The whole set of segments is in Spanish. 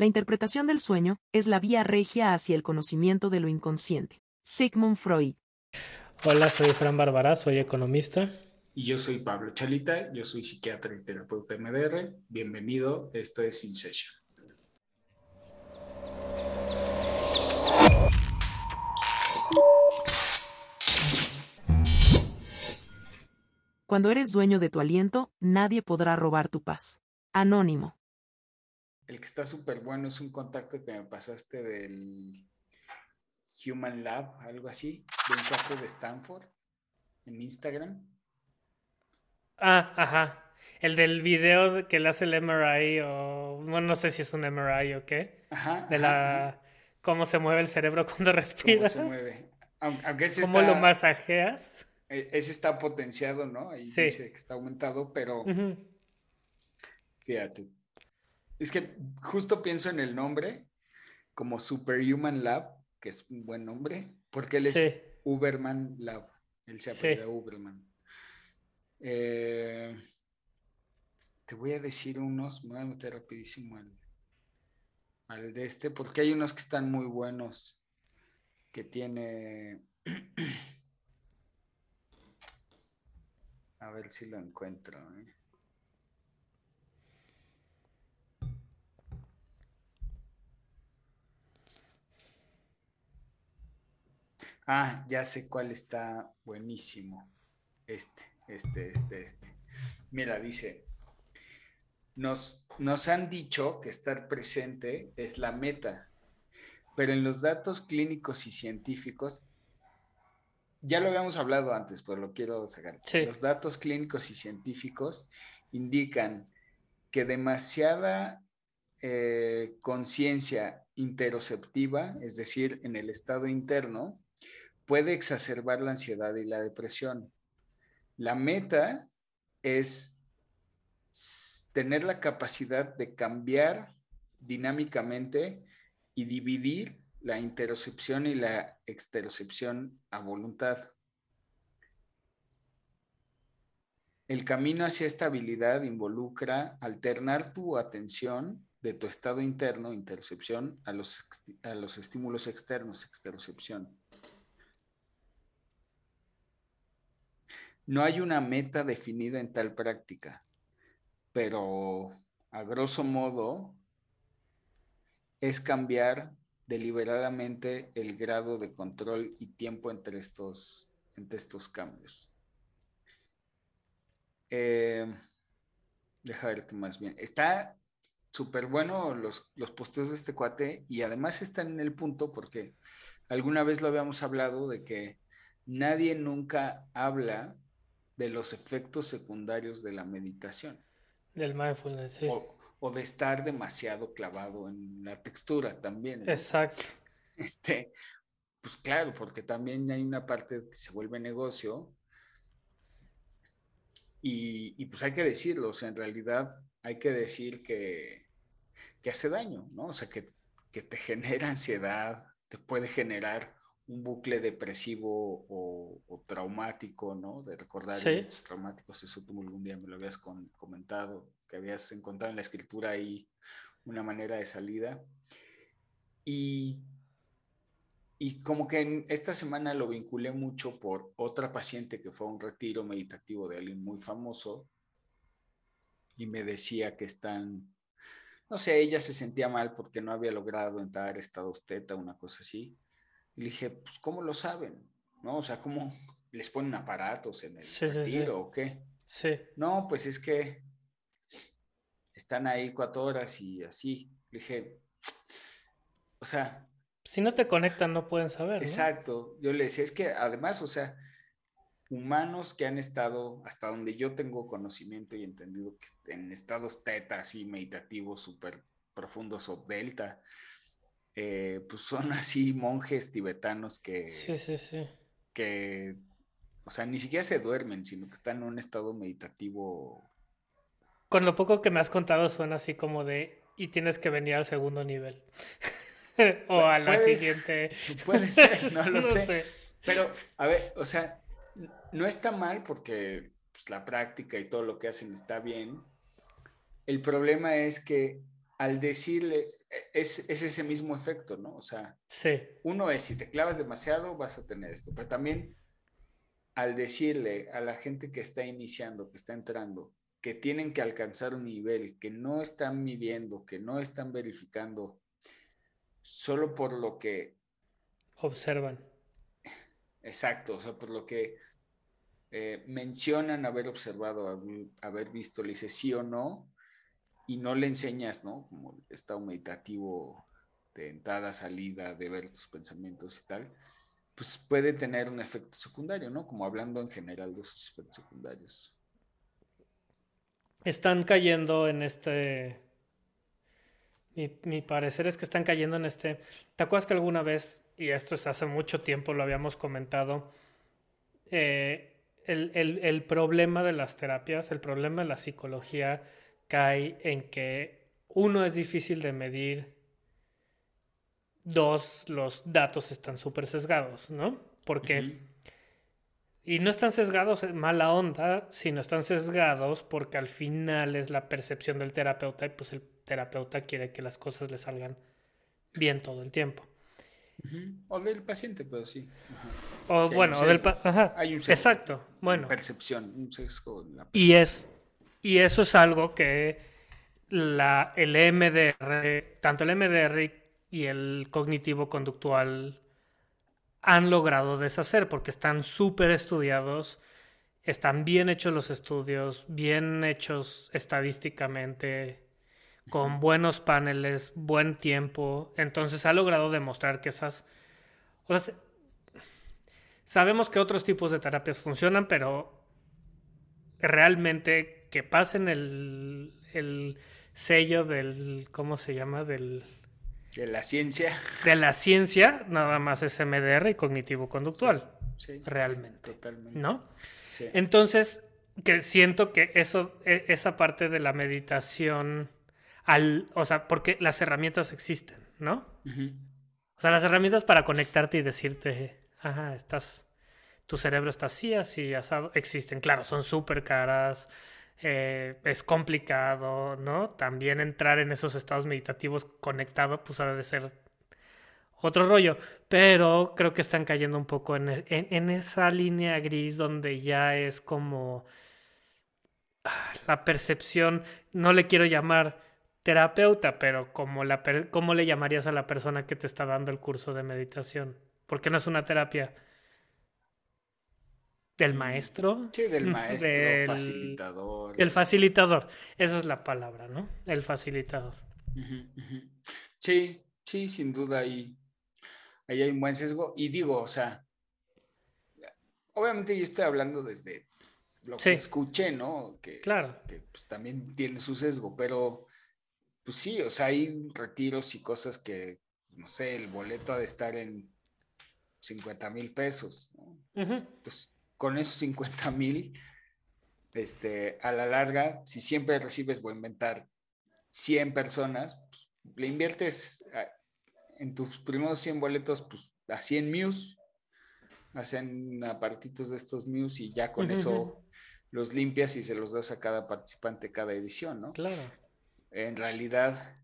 La interpretación del sueño es la vía regia hacia el conocimiento de lo inconsciente. Sigmund Freud. Hola, soy Fran Bárbara, soy economista. Y yo soy Pablo Chalita, yo soy psiquiatra y terapeuta MDR. Bienvenido, esto es In Session. Cuando eres dueño de tu aliento, nadie podrá robar tu paz. Anónimo. El que está súper bueno es un contacto que me pasaste del Human Lab, algo así, de un caso de Stanford en Instagram. Ah, ajá. El del video que le hace el MRI o bueno, no sé si es un MRI o qué. Ajá. De la cómo se mueve el cerebro cuando respiras. ¿Cómo se mueve? Aunque ese ¿Cómo lo masajeas? E, ese está potenciado, ¿no? Ahí dice que está aumentado, pero fíjate. Es que justo pienso en el nombre como Superhuman Lab, que es un buen nombre, porque él es Uberman Lab. Él se apellida Uberman. Eh, te voy a decir unos, me voy a meter rapidísimo al, al de este, porque hay unos que están muy buenos, que tiene... A ver si lo encuentro. ¿eh? Ah, ya sé cuál está buenísimo. Este, este, este, este. Mira, dice, nos, nos han dicho que estar presente es la meta, pero en los datos clínicos y científicos ya lo habíamos hablado antes, pero lo quiero sacar. Los datos clínicos y científicos indican que demasiada eh, conciencia interoceptiva, es decir, en el estado interno, puede exacerbar la ansiedad y la depresión. La meta es tener la capacidad de cambiar dinámicamente y dividir la interocepción y la exterocepción a voluntad. El camino hacia esta habilidad involucra alternar tu atención de tu estado interno, interocepción, a los, a los estímulos externos, exterocepción. No hay una meta definida en tal práctica, pero a grosso modo es cambiar deliberadamente el grado de control y tiempo entre estos, entre estos cambios. Eh, deja ver qué más bien. Está súper bueno los, los posteos de este cuate y además están en el punto porque alguna vez lo habíamos hablado de que nadie nunca habla de los efectos secundarios de la meditación. Del mindfulness, sí o de estar demasiado clavado en la textura también. Exacto. Este, pues claro, porque también hay una parte que se vuelve negocio y, pues hay que decirlo, o sea, en realidad hay que decir que, que hace daño, ¿no? O sea, que, que, te genera ansiedad, te puede generar un bucle depresivo o, traumático, ¿no? De recordar sí. traumáticos, eso tú algún día me lo habías comentado, que habías encontrado en la escritura ahí una manera de salida. Y, y como que en esta semana lo vinculé mucho por otra paciente que fue a un retiro meditativo de alguien muy famoso y me decía que están, no sé, ella se sentía mal porque no había logrado entrar a estado teta, una cosa así. Y le dije, pues, ¿cómo lo saben? ¿No? O sea, ¿cómo les ponen aparatos en el retiro o qué? Sí. No, pues es que están ahí cuatro horas y así. Le dije, o sea... Si no te conectan, no pueden saber. Exacto. Yo le decía, es que además, o sea, humanos que han estado, hasta donde yo tengo conocimiento y entendido, que en estados teta, así meditativos, súper profundos o delta, eh, pues son así monjes tibetanos que... Sí, sí, sí. Que, o sea, ni siquiera se duermen, sino que están en un estado meditativo con lo poco que me has contado suena así como de y tienes que venir al segundo nivel. o a la siguiente. Puede ser, no lo sé. Pero, a ver, o sea, no está mal porque pues, la práctica y todo lo que hacen está bien. El problema es que al decirle, es, es, ese mismo efecto, ¿no? O sea, sí. uno es, si te clavas demasiado, vas a tener esto, pero también al decirle a la gente que está iniciando, que está entrando, que tienen que alcanzar un nivel, que no están midiendo, que no están verificando, solo por lo que... Observan. Exacto, o sea, por lo que eh, mencionan haber observado, haber, visto, le dice sí o no, y no le enseñas, ¿no? Como el estado meditativo de entrada, salida, de ver tus pensamientos y tal, pues puede tener un efecto secundario, ¿no? Como hablando en general de sus efectos secundarios. Están cayendo en este... Mi, parecer es que están cayendo en este... ¿Te acuerdas que alguna vez, y esto es hace mucho tiempo, lo habíamos comentado, eh, el, el, problema de las terapias, el problema de la psicología cae en que uno es difícil de medir, dos, los datos están súper sesgados, ¿no? Porque... Y no están sesgados en mala onda, sino están sesgados porque al final es la percepción del terapeuta y pues el terapeuta quiere que las cosas le salgan bien todo el tiempo. O del paciente, pero sí. O bueno, o del Ajá. Hay un sesgo, Exacto. Bueno. Percepción, un sesgo. En la y es y eso es algo que la, el MDR, tanto el MDR y el cognitivo conductual han logrado deshacer porque están súper estudiados, están bien hechos los estudios, bien hechos estadísticamente, con buenos paneles, buen tiempo. Entonces ha logrado demostrar que esas... sabemos que otros tipos de terapias funcionan, pero realmente que pasen el, el sello del, ¿cómo se llama? Del de la ciencia. De la ciencia, nada más es MDR y cognitivo-conductual. Sí, realmente. totalmente. ¿No? Entonces, que siento que eso, e, esa parte de la meditación, al, o sea, porque las herramientas existen, ¿no? O sea, las herramientas para conectarte y decirte, ajá, estás, tu cerebro está así, así, asado, existen. Claro, son súper caras, eh, es complicado, ¿no? También entrar en esos estados meditativos conectado, pues ha de ser otro rollo, pero creo que están cayendo un poco en, en, esa línea gris donde ya es como ah, la percepción, no le quiero llamar terapeuta, pero como la ¿cómo le llamarías a la persona que te está dando el curso de meditación? Porque no es una terapia del maestro. Sí, del maestro, facilitador. El facilitador, esa es la palabra, ¿no? El facilitador. Sí, sí, sin duda ahí, ahí hay un buen sesgo. Y digo, o sea, obviamente yo estoy hablando desde lo que escuché, ¿no? Que, claro. que pues, también tiene su sesgo, pero pues sí, o sea, hay retiros y cosas que, no sé, el boleto ha de estar en 50 mil pesos, ¿no? Entonces, con esos 50 mil, este, a la larga, si siempre recibes, voy a inventar 100 personas, pues, le inviertes en tus primeros 100 boletos pues, a 100 Muse, hacen aparatitos de estos Muse y ya con eso los limpias y se los das a cada participante cada edición, ¿no? Claro. En realidad,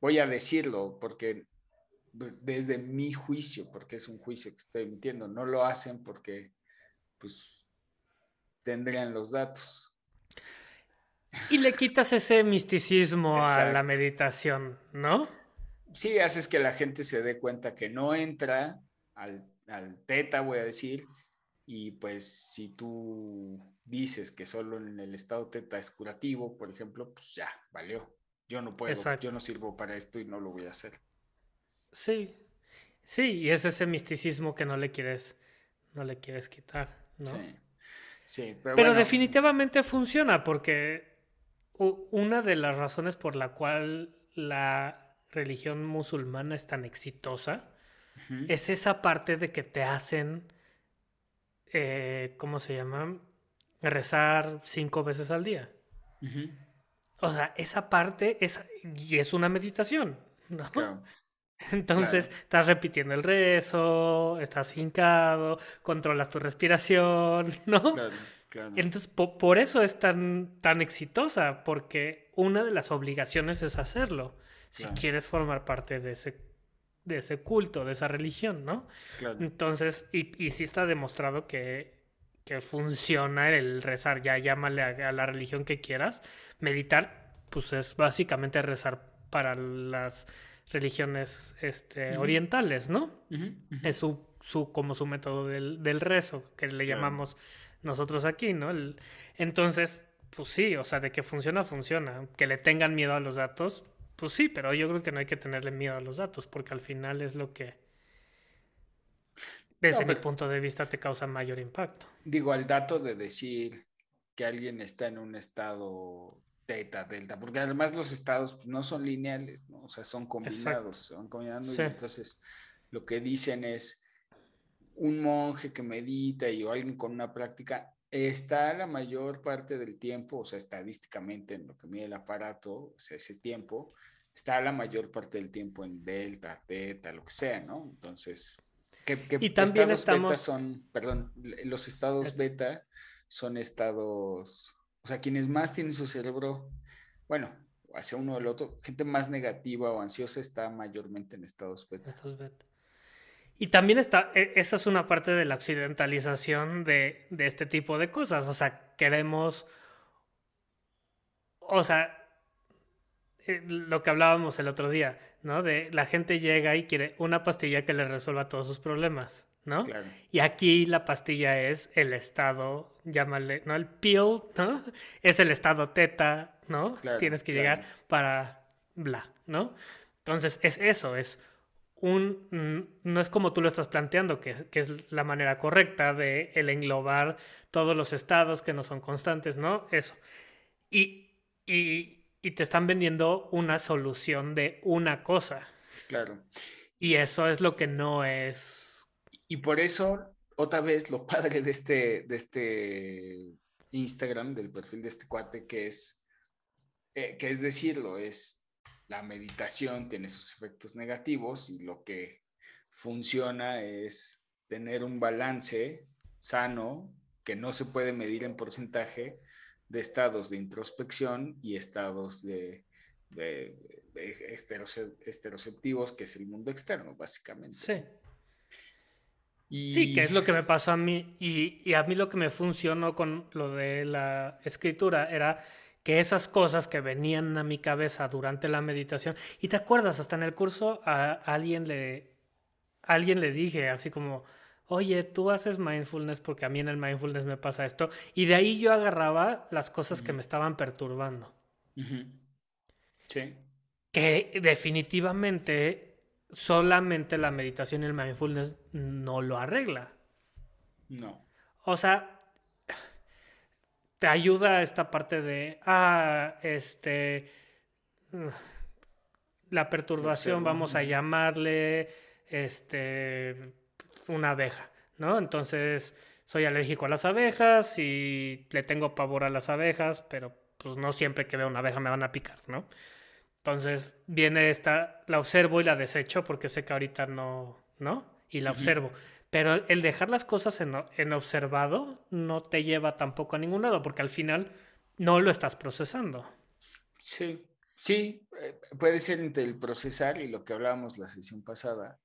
voy a decirlo porque desde mi juicio, porque es un juicio que estoy emitiendo, no lo hacen porque pues tendrían los datos. Y le quitas ese misticismo a la meditación, ¿no? Sí, haces que la gente se dé cuenta que no entra al, al teta, voy a decir, y pues si tú dices que solo en el estado teta es curativo, por ejemplo, pues ya, valió. Yo no puedo, yo no sirvo para esto y no lo voy a hacer. Sí, sí, y es ese misticismo que no le quieres, no le quieres quitar, ¿no? Sí, sí pero, definitivamente funciona porque una de las razones por la cual la religión musulmana es tan exitosa es esa parte de que te hacen, eh, ¿cómo se llama? Rezar cinco veces al día. O sea, esa parte es, y es una meditación, ¿no? Entonces estás repitiendo el rezo, estás hincado, controlas tu respiración, ¿no? Entonces, por, eso es tan, tan exitosa, porque una de las obligaciones es hacerlo, si quieres formar parte de ese, de ese culto, de esa religión, ¿no? Entonces, y, y sí está demostrado que, que funciona el rezar, ya llámale a, la religión que quieras, meditar, pues es básicamente rezar para las religiones este, orientales, ¿no? Es su, su, como su método del, del rezo, que le llamamos nosotros aquí, ¿no? entonces, pues sí, o sea, de que funciona, funciona. Que le tengan miedo a los datos, pues sí, pero yo creo que no hay que tenerle miedo a los datos, porque al final es lo que, desde mi punto de vista, te causa mayor impacto. Digo, al dato de decir que alguien está en un estado teta, delta, porque además los estados pues, no son lineales, ¿no? O sea, son combinados, son combinando y entonces lo que dicen es un monje que medita y o alguien con una práctica está la mayor parte del tiempo, o sea, estadísticamente en lo que mide el aparato, o sea, ese tiempo, está la mayor parte del tiempo en delta, teta, lo que sea, ¿no? Entonces, ¿qué, y también estados estamos... beta son, perdón, los estados beta son estados, o sea, quienes más tienen su cerebro, bueno, hacia uno o el otro, gente más negativa o ansiosa está mayormente en estados beta. Estados. Y también está, e, esa es una parte de la occidentalización de, de este tipo de cosas. O sea, queremos, o sea, eh, lo que hablábamos el otro día, ¿no? De la gente llega y quiere una pastilla que le resuelva todos sus problemas, ¿no? Y aquí la pastilla es el estado, llámale, ¿no? El pill, ¿no? Es el estado teta, ¿no? Tienes que llegar para bla, ¿no? Entonces es eso, es un, mm, no es como tú lo estás planteando, que, que, es la manera correcta de el englobar todos los estados que no son constantes, ¿no? Eso. Y, y, y te están vendiendo una solución de una cosa. Claro. Y eso es lo que no es. Y por eso, otra vez, lo padre de este, de este Instagram, del perfil de este cuate, que es, eh, que es decirlo, es la meditación tiene sus efectos negativos y lo que funciona es tener un balance sano que no se puede medir en porcentaje de estados de introspección y estados de, de, esteroceptivos, que es el mundo externo, básicamente. Sí. Sí, que es lo que me pasó a mí. Y, y, a mí lo que me funcionó con lo de la escritura era que esas cosas que venían a mi cabeza durante la meditación, y te acuerdas, hasta en el curso a alguien le, alguien le dije así como, oye, tú haces mindfulness porque a mí en el mindfulness me pasa esto, y de ahí yo agarraba las cosas que me estaban perturbando. Sí. Que definitivamente solamente la meditación y el mindfulness no lo arregla. No. O sea, te ayuda esta parte de, ah, este, la perturbación, vamos a llamarle, este, una abeja, ¿no? Entonces, soy alérgico a las abejas y le tengo pavor a las abejas, pero pues no siempre que veo una abeja me van a picar, ¿no? Entonces, viene esta, la observo y la desecho porque sé que ahorita no, ¿no? Y la observo. Pero el dejar las cosas en, observado no te lleva tampoco a ningún lado, porque al final no lo estás procesando. Sí, sí, eh, puede ser entre el procesar y lo que hablábamos la sesión pasada,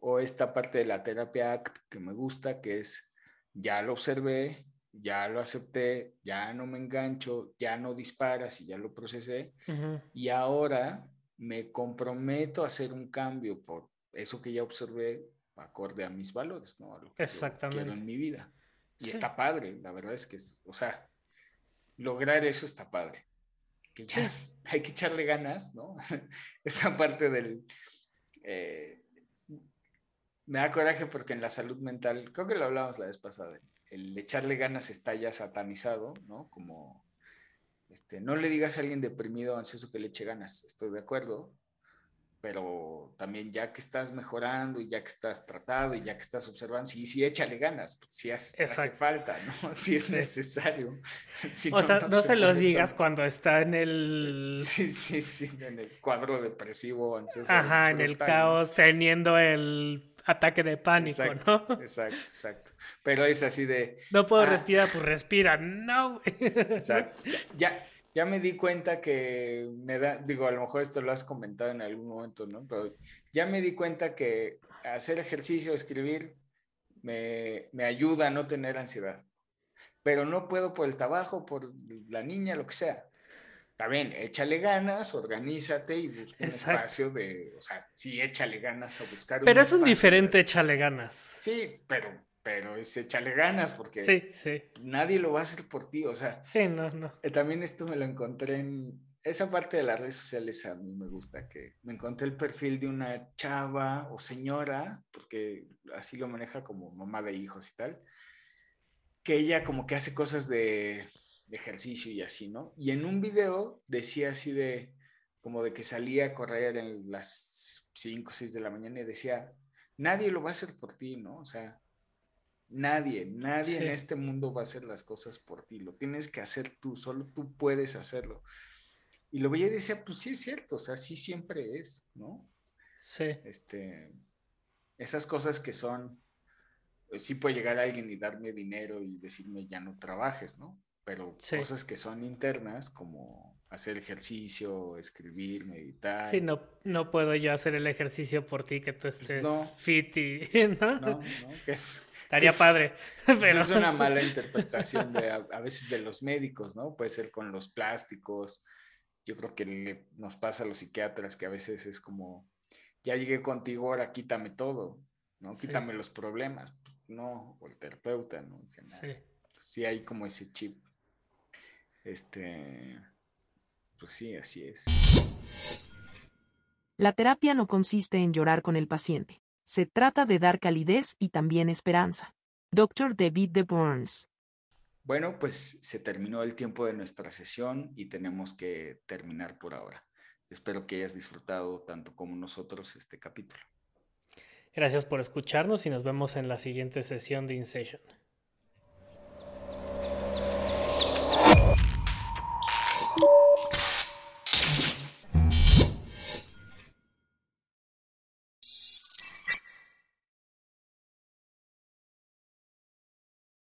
o esta parte de la terapia ACT que me gusta, que es ya lo observé, ya lo acepté, ya no me engancho, ya no disparas y ya lo procesé, y ahora me comprometo a hacer un cambio por eso que ya observé acorde a mis valores, ¿no? A lo que Exactamente. quiero en mi vida. Y está padre, la verdad es que, o sea, lograr eso está padre. Que ya hay que echarle ganas, ¿no? Esa parte del... Eh, me da coraje porque en la salud mental, creo que lo hablábamos la vez pasada, el echarle ganas está ya satanizado, ¿no? Como, este, no le digas a alguien deprimido o ansioso que le eche ganas, estoy de acuerdo, pero también ya que estás mejorando y ya que estás tratado y ya que estás observando, sí, sí, échale ganas, si hace, falta, ¿no? Si es necesario. o sea, no, se, lo digas cuando está en el... Sí, sí, sí, en el cuadro depresivo, ansioso. Ajá, en el caos, teniendo el ataque de pánico, ¿no? Exacto, exacto. Pero es así de. No puedo ah. respirar, pues respira. No, Exacto. Ya, ya me di cuenta que me da, digo, a lo mejor esto lo has comentado en algún momento, ¿no? Pero ya me di cuenta que hacer ejercicio, escribir, me, me ayuda a no tener ansiedad. Pero no puedo por el trabajo, por la niña, lo que sea. Está bien, échale ganas, organízate y busca un espacio de, o sea, sí, échale ganas a buscar. Pero es un diferente échale ganas. Sí, pero, pero es échale ganas porque sí, sí. nadie lo va a hacer por ti, o sea. Sí, no, no. Eh, también esto me lo encontré en esa parte de las redes sociales a mí me gusta que me encontré el perfil de una chava o señora, porque así lo maneja como mamá de hijos y tal, que ella como que hace cosas de de ejercicio y así, ¿no? Y en un video decía así de, como de que salía a correr en las 5 o 6 de la mañana y decía, nadie lo va a hacer por ti, ¿no? O sea, nadie, nadie en este mundo va a hacer las cosas por ti, lo tienes que hacer tú, solo tú puedes hacerlo. Y lo veía y decía, pues sí es cierto, o sea, sí siempre es, ¿no? Sí. Este, esas cosas que son, pues sí puede llegar alguien y darme dinero y decirme ya no trabajes, ¿no? Pero cosas que son internas como hacer ejercicio, escribir, meditar. Sí, no, no puedo yo hacer el ejercicio por ti que tú pues estés fit y... ¿no? No, es... Estaría padre. Pero... Es una mala interpretación de, a, veces de los médicos, ¿no? Puede ser con los plásticos. Yo creo que nos pasa a los psiquiatras que a veces es como, ya llegué contigo, ahora quítame todo, ¿no? Quítame los problemas. Pues, no, o el terapeuta, ¿no? En general. Sí. sí hay como ese chip este, pues sí, así es. La terapia no consiste en llorar con el paciente. Se trata de dar calidez y también esperanza. Dr. David de Burns. Bueno, pues se terminó el tiempo de nuestra sesión y tenemos que terminar por ahora. Espero que hayas disfrutado tanto como nosotros este capítulo. Gracias por escucharnos y nos vemos en la siguiente sesión de InSession.